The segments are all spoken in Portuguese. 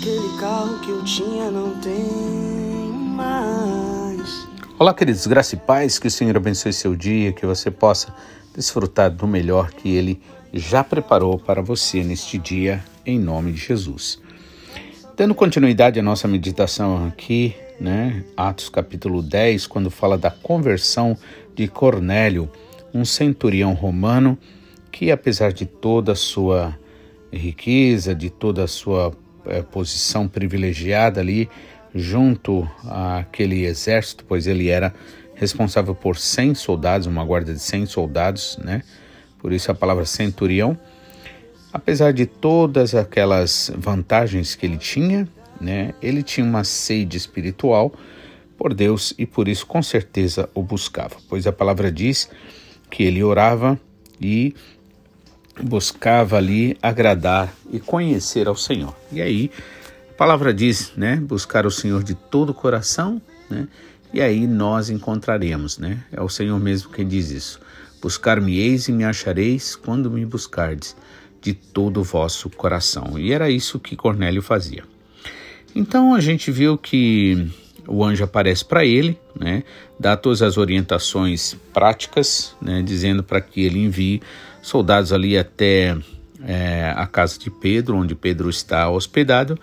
Aquele carro que eu tinha não tem mais. Olá, queridos, graça e paz, que o Senhor abençoe seu dia, que você possa desfrutar do melhor que Ele já preparou para você neste dia, em nome de Jesus. Dando continuidade à nossa meditação aqui, né, Atos capítulo 10, quando fala da conversão de Cornélio, um centurião romano que, apesar de toda a sua riqueza, de toda a sua é, posição privilegiada ali junto àquele exército, pois ele era responsável por 100 soldados, uma guarda de 100 soldados, né? Por isso a palavra centurião. Apesar de todas aquelas vantagens que ele tinha, né? Ele tinha uma sede espiritual por Deus e por isso com certeza o buscava, pois a palavra diz que ele orava e buscava ali agradar e conhecer ao Senhor. E aí a palavra diz, né, buscar o Senhor de todo o coração, né? E aí nós encontraremos, né? É o Senhor mesmo quem diz isso. Buscar-me-eis e me achareis quando me buscardes de todo o vosso coração. E era isso que Cornélio fazia. Então a gente viu que o anjo aparece para ele, né, dá todas as orientações práticas, né, dizendo para que ele envie soldados ali até é, a casa de Pedro, onde Pedro está hospedado,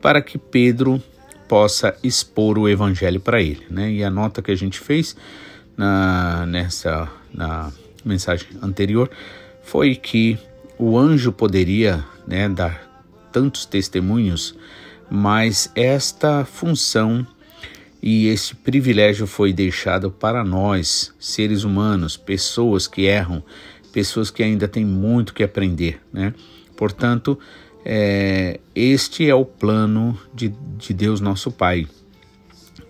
para que Pedro possa expor o evangelho para ele. Né? E a nota que a gente fez na, nessa na mensagem anterior foi que o anjo poderia né, dar tantos testemunhos, mas esta função e esse privilégio foi deixado para nós, seres humanos, pessoas que erram, pessoas que ainda têm muito que aprender, né? Portanto, é, este é o plano de, de Deus nosso Pai,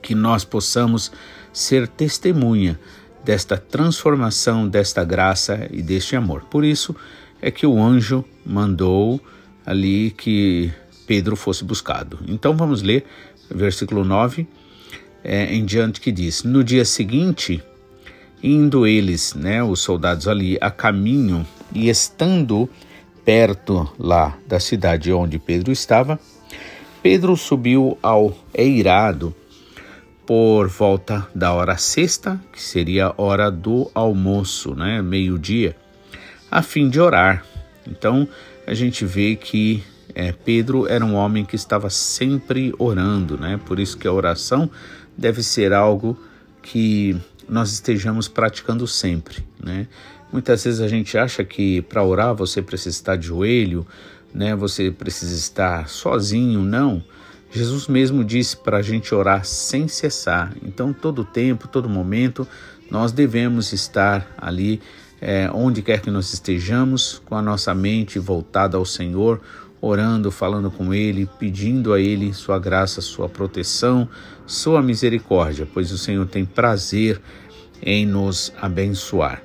que nós possamos ser testemunha desta transformação, desta graça e deste amor. Por isso é que o anjo mandou ali que Pedro fosse buscado. Então vamos ler versículo 9 é, em diante que diz: No dia seguinte, indo eles, né, os soldados ali, a caminho e estando perto lá da cidade onde Pedro estava, Pedro subiu ao eirado por volta da hora sexta, que seria a hora do almoço, né, meio-dia, a fim de orar. Então a gente vê que é, Pedro era um homem que estava sempre orando, né? Por isso que a oração deve ser algo que nós estejamos praticando sempre, né? Muitas vezes a gente acha que para orar você precisa estar de joelho, né? Você precisa estar sozinho, não. Jesus mesmo disse para a gente orar sem cessar. Então, todo tempo, todo momento, nós devemos estar ali, é, onde quer que nós estejamos, com a nossa mente voltada ao Senhor, orando, falando com Ele, pedindo a Ele sua graça, sua proteção, sua misericórdia, pois o Senhor tem prazer em nos abençoar.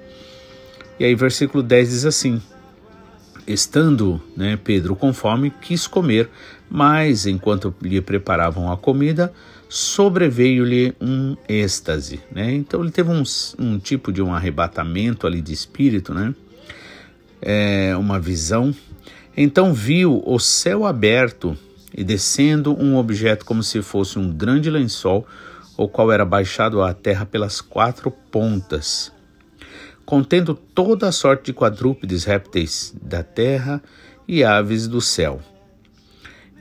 E aí, versículo 10 diz assim: Estando né, Pedro com fome, quis comer, mas enquanto lhe preparavam a comida, sobreveio-lhe um êxtase. Né? Então ele teve um, um, tipo de um arrebatamento ali de espírito, né? É, uma visão então viu o céu aberto e descendo um objeto como se fosse um grande lençol, o qual era baixado à terra pelas quatro pontas, contendo toda a sorte de quadrúpedes, répteis da terra e aves do céu.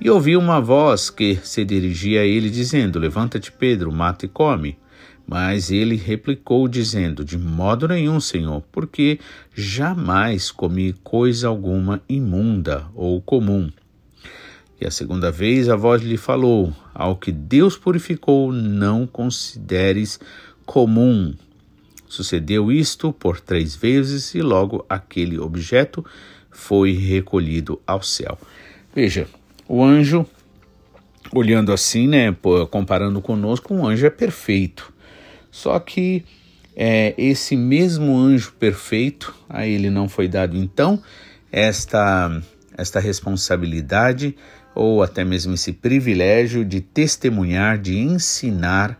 E ouviu uma voz que se dirigia a ele, dizendo: Levanta-te, Pedro, mata e come. Mas ele replicou, dizendo: De modo nenhum, Senhor, porque jamais comi coisa alguma imunda ou comum. E a segunda vez a voz lhe falou: Ao que Deus purificou, não consideres comum. Sucedeu isto por três vezes e logo aquele objeto foi recolhido ao céu. Veja, o anjo, olhando assim, né, comparando conosco, um anjo é perfeito. Só que é, esse mesmo anjo perfeito, a ele não foi dado então esta, esta responsabilidade ou até mesmo esse privilégio de testemunhar, de ensinar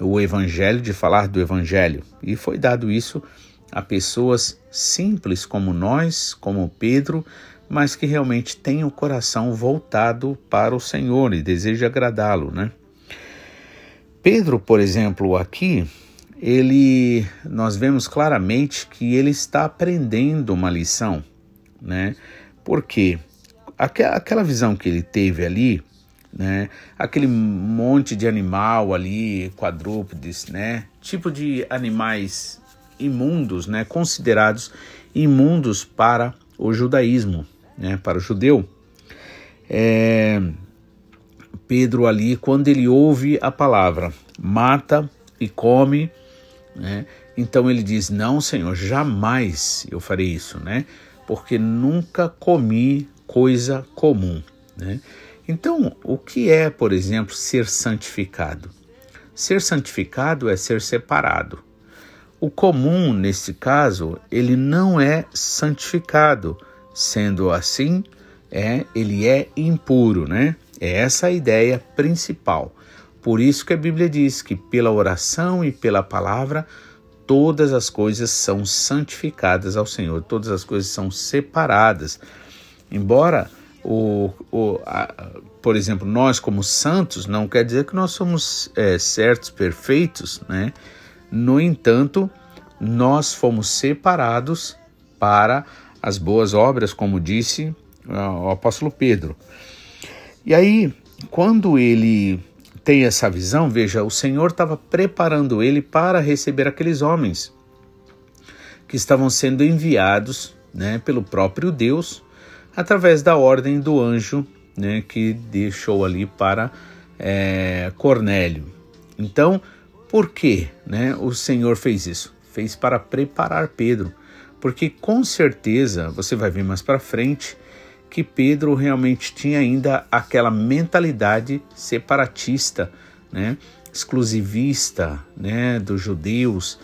o evangelho, de falar do evangelho. E foi dado isso a pessoas simples como nós, como Pedro, mas que realmente tem o coração voltado para o Senhor e deseja agradá-lo, né? Pedro, por exemplo, aqui, ele nós vemos claramente que ele está aprendendo uma lição, né? Porque aquela visão que ele teve ali, né? Aquele monte de animal ali, quadrúpedes, né? Tipo de animais imundos, né? Considerados imundos para o judaísmo, né? Para o judeu. É, Pedro ali, quando ele ouve a palavra, mata e come, né? Então ele diz: Não, Senhor, jamais eu farei isso, né? Porque nunca comi coisa comum, né? Então, o que é, por exemplo, ser santificado? Ser santificado é ser separado. O comum, nesse caso, ele não é santificado. Sendo assim, é, ele é impuro, né? É essa a ideia principal. Por isso que a Bíblia diz que pela oração e pela palavra todas as coisas são santificadas ao Senhor, todas as coisas são separadas. Embora o, o a, por exemplo, nós como santos, não quer dizer que nós somos é, certos, perfeitos, né? No entanto, nós fomos separados para as boas obras, como disse o apóstolo Pedro. E aí, quando ele tem essa visão, veja, o Senhor estava preparando ele para receber aqueles homens que estavam sendo enviados né, pelo próprio Deus através da ordem do anjo né, que deixou ali para é, Cornélio. Então, por que né, o Senhor fez isso? Fez para preparar Pedro, porque com certeza você vai ver mais para frente que Pedro realmente tinha ainda aquela mentalidade separatista, né, exclusivista, né, dos judeus.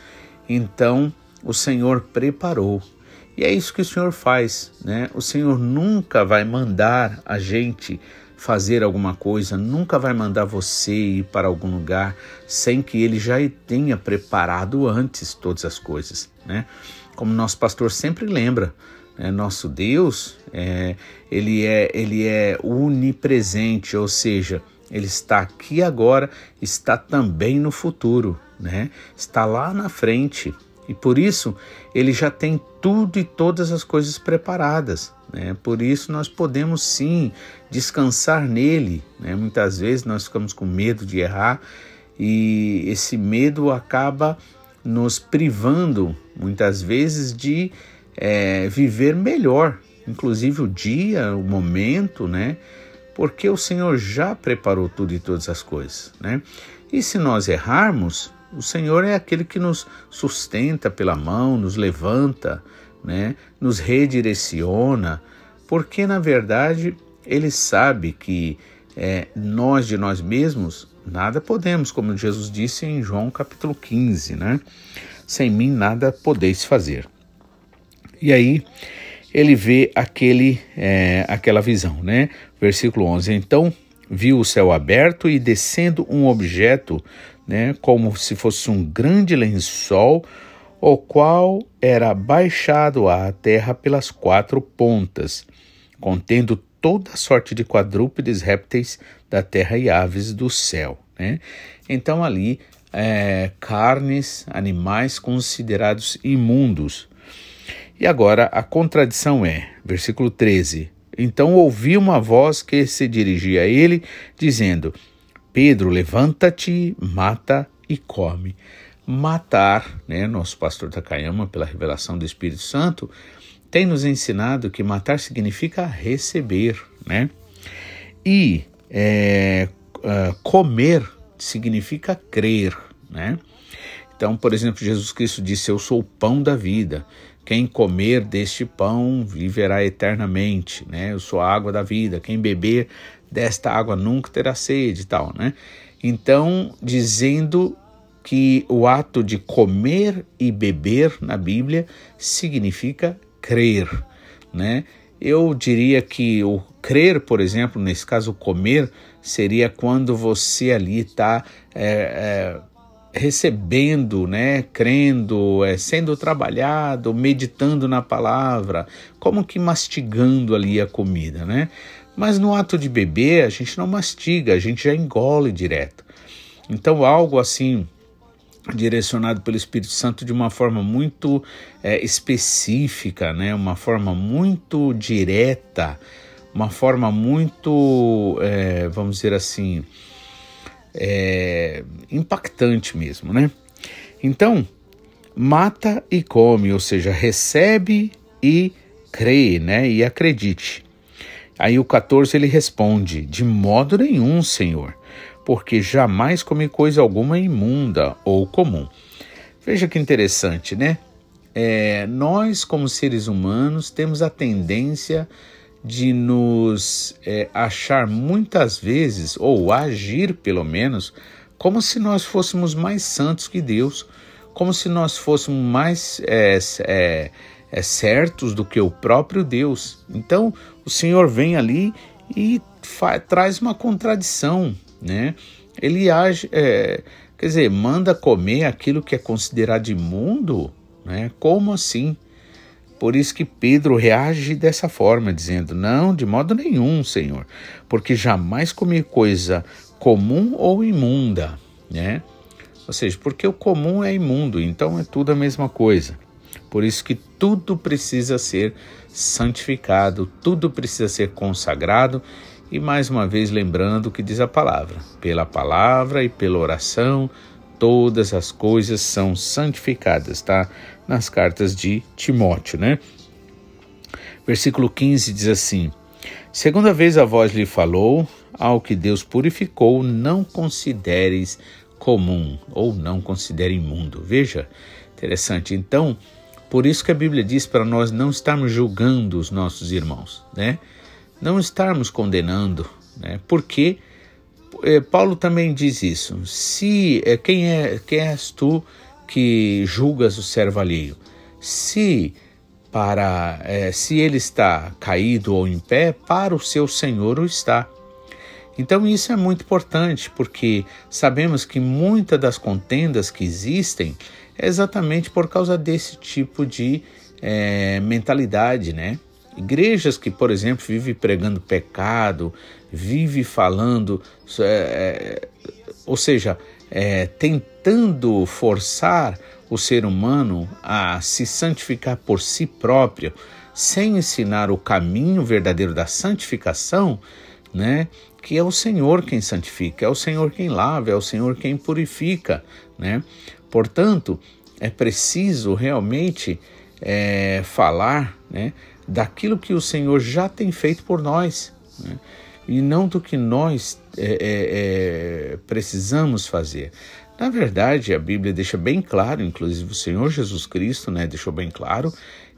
Então, o Senhor preparou. E é isso que o Senhor faz, né? O Senhor nunca vai mandar a gente fazer alguma coisa, nunca vai mandar você ir para algum lugar sem que ele já tenha preparado antes todas as coisas, né? Como nosso pastor sempre lembra, né? nosso Deus, é, ele, é, ele é unipresente, ou seja, ele está aqui agora, está também no futuro, né? Está lá na frente. E por isso ele já tem tudo e todas as coisas preparadas. Né? Por isso nós podemos sim descansar nele. Né? Muitas vezes nós ficamos com medo de errar e esse medo acaba nos privando, muitas vezes, de é, viver melhor, inclusive o dia, o momento, né? Porque o Senhor já preparou tudo e todas as coisas, né? E se nós errarmos, o Senhor é aquele que nos sustenta pela mão, nos levanta, né? Nos redireciona, porque na verdade Ele sabe que é, nós de nós mesmos nada podemos, como Jesus disse em João capítulo 15, né? Sem mim nada podeis fazer. E aí ele vê aquele, é, aquela visão, né? Versículo 11. Então viu o céu aberto e descendo um objeto, né, como se fosse um grande lençol, o qual era baixado à terra pelas quatro pontas, contendo toda sorte de quadrúpedes, répteis da terra e aves do céu. Né? Então ali é, carnes, animais considerados imundos, e agora a contradição é, versículo 13: Então ouvi uma voz que se dirigia a ele, dizendo: Pedro, levanta-te, mata e come. Matar, né? Nosso pastor Takayama, pela revelação do Espírito Santo, tem nos ensinado que matar significa receber, né? E é, uh, comer significa crer, né? Então, por exemplo, Jesus Cristo disse: Eu sou o pão da vida. Quem comer deste pão viverá eternamente, né? Eu sou a água da vida. Quem beber desta água nunca terá sede e tal, né? Então, dizendo que o ato de comer e beber na Bíblia significa crer, né? Eu diria que o crer, por exemplo, nesse caso, comer, seria quando você ali está é, é, recebendo, né, crendo, é, sendo trabalhado, meditando na palavra, como que mastigando ali a comida, né? Mas no ato de beber, a gente não mastiga, a gente já engole direto. Então, algo assim direcionado pelo Espírito Santo de uma forma muito é, específica, né? uma forma muito direta, uma forma muito, é, vamos dizer assim, é, impactante mesmo, né? Então, mata e come, ou seja, recebe e crê, né? E acredite. Aí o 14 ele responde: De modo nenhum, Senhor, porque jamais comi coisa alguma imunda ou comum. Veja que interessante, né? É, nós, como seres humanos, temos a tendência de nos é, achar muitas vezes, ou agir pelo menos, como se nós fôssemos mais santos que Deus, como se nós fôssemos mais é, é, é certos do que o próprio Deus. Então o Senhor vem ali e traz uma contradição, né? Ele age, é, quer dizer, manda comer aquilo que é considerado imundo, né? Como assim? Por isso que Pedro reage dessa forma, dizendo: Não, de modo nenhum, Senhor, porque jamais comi coisa comum ou imunda, né? Ou seja, porque o comum é imundo, então é tudo a mesma coisa. Por isso que tudo precisa ser santificado, tudo precisa ser consagrado e mais uma vez lembrando o que diz a palavra: pela palavra e pela oração, todas as coisas são santificadas, tá? Nas cartas de Timóteo, né? Versículo 15 diz assim: Segunda vez a voz lhe falou, ao que Deus purificou, não consideres comum ou não considere imundo. Veja, interessante. Então, por isso que a Bíblia diz para nós não estarmos julgando os nossos irmãos, né? Não estarmos condenando, né? Porque é, Paulo também diz isso. Se é, quem é quem és tu que julgas o servo alheio? Se para é, se ele está caído ou em pé, para o seu Senhor o está. Então isso é muito importante porque sabemos que muitas das contendas que existem é exatamente por causa desse tipo de é, mentalidade, né? Igrejas que, por exemplo, vivem pregando pecado, vive falando, é, é, ou seja, é, tentando forçar o ser humano a se santificar por si próprio, sem ensinar o caminho verdadeiro da santificação, né? Que é o Senhor quem santifica, é o Senhor quem lava, é o Senhor quem purifica, né? Portanto, é preciso realmente é, falar, né? daquilo que o Senhor já tem feito por nós, né? e não do que nós é, é, é, precisamos fazer. Na verdade, a Bíblia deixa bem claro, inclusive o Senhor Jesus Cristo né, deixou bem claro,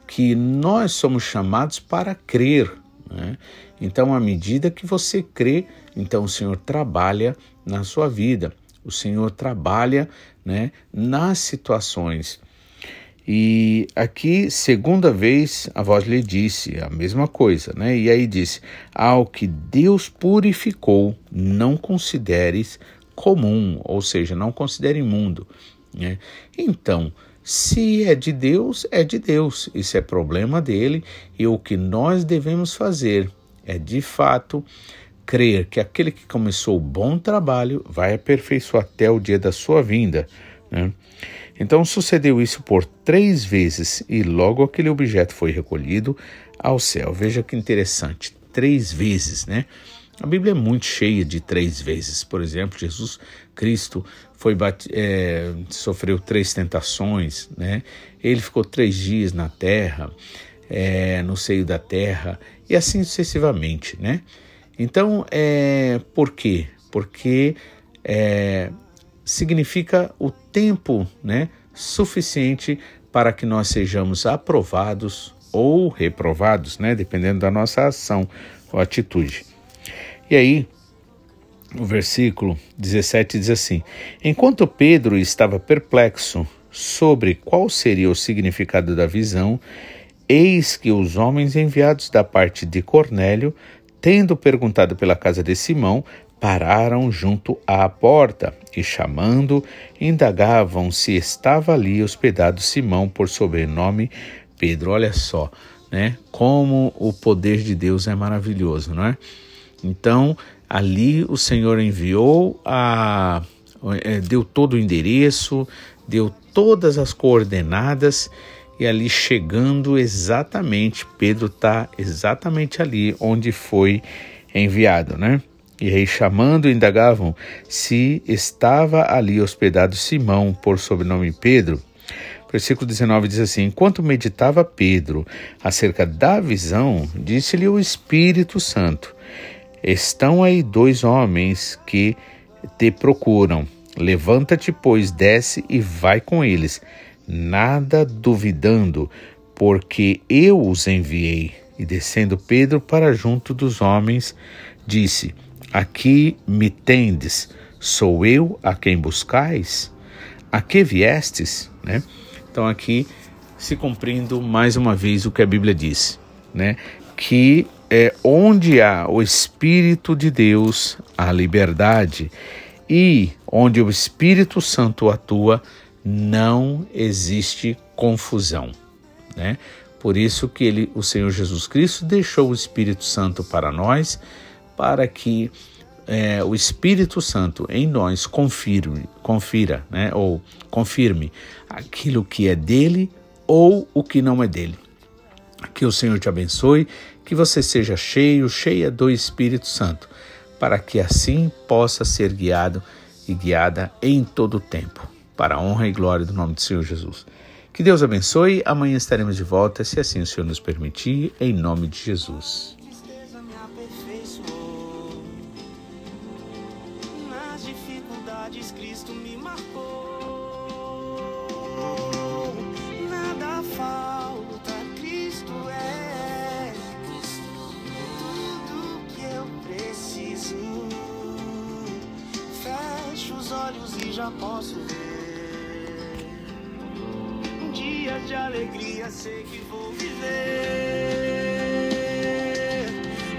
que nós somos chamados para crer. Né? Então, à medida que você crê, então o Senhor trabalha na sua vida, o Senhor trabalha né, nas situações e aqui, segunda vez, a voz lhe disse a mesma coisa, né? E aí disse: Ao que Deus purificou, não consideres comum, ou seja, não considere imundo. Né? Então, se é de Deus, é de Deus, isso é problema dele, e o que nós devemos fazer é de fato crer que aquele que começou o bom trabalho vai aperfeiçoar até o dia da sua vinda. Né? Então sucedeu isso por três vezes e logo aquele objeto foi recolhido ao céu. Veja que interessante, três vezes, né? A Bíblia é muito cheia de três vezes. Por exemplo, Jesus Cristo foi é, sofreu três tentações, né? Ele ficou três dias na terra, é, no seio da terra e assim sucessivamente, né? Então, é, por quê? Porque é, significa o tempo né, suficiente para que nós sejamos aprovados ou reprovados, né, dependendo da nossa ação ou atitude. E aí, o versículo 17 diz assim: Enquanto Pedro estava perplexo sobre qual seria o significado da visão, eis que os homens enviados da parte de Cornélio tendo perguntado pela casa de Simão, pararam junto à porta e, chamando, indagavam se estava ali hospedado Simão por sobrenome Pedro. Olha só, né? Como o poder de Deus é maravilhoso, não é? Então, ali o Senhor enviou a é, deu todo o endereço, deu todas as coordenadas e ali chegando exatamente, Pedro está exatamente ali onde foi enviado, né? E aí, chamando, indagavam se estava ali hospedado Simão, por sobrenome Pedro. Versículo 19 diz assim: Enquanto meditava Pedro acerca da visão, disse-lhe o Espírito Santo: Estão aí dois homens que te procuram. Levanta-te, pois, desce e vai com eles, nada duvidando, porque eu os enviei. E descendo Pedro para junto dos homens, disse: Aqui me tendes, sou eu a quem buscais? A que viestes? Né? Então, aqui se cumprindo mais uma vez o que a Bíblia diz, né? que é onde há o Espírito de Deus, a liberdade, e onde o Espírito Santo atua, não existe confusão. Né? Por isso que ele, o Senhor Jesus Cristo deixou o Espírito Santo para nós, para que é, o Espírito Santo em nós confirme, confira, né, ou confirme aquilo que é dele ou o que não é dele. Que o Senhor te abençoe, que você seja cheio, cheia do Espírito Santo, para que assim possa ser guiado e guiada em todo o tempo, para a honra e glória do nome do Senhor Jesus. Que Deus abençoe. Amanhã estaremos de volta, se assim o Senhor nos permitir, em nome de Jesus. Já posso ver. Um dia de alegria sei que vou viver.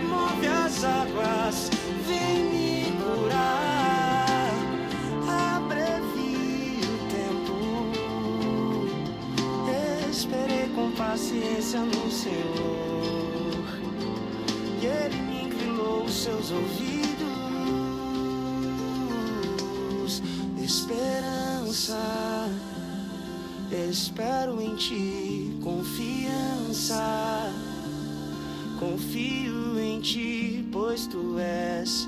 Move as águas, vem me curar. Abrevi o tempo. Esperei com paciência no Senhor. E Ele me inclinou os seus ouvidos. Esperança. Espero em ti, confiança. Confio em ti, pois tu és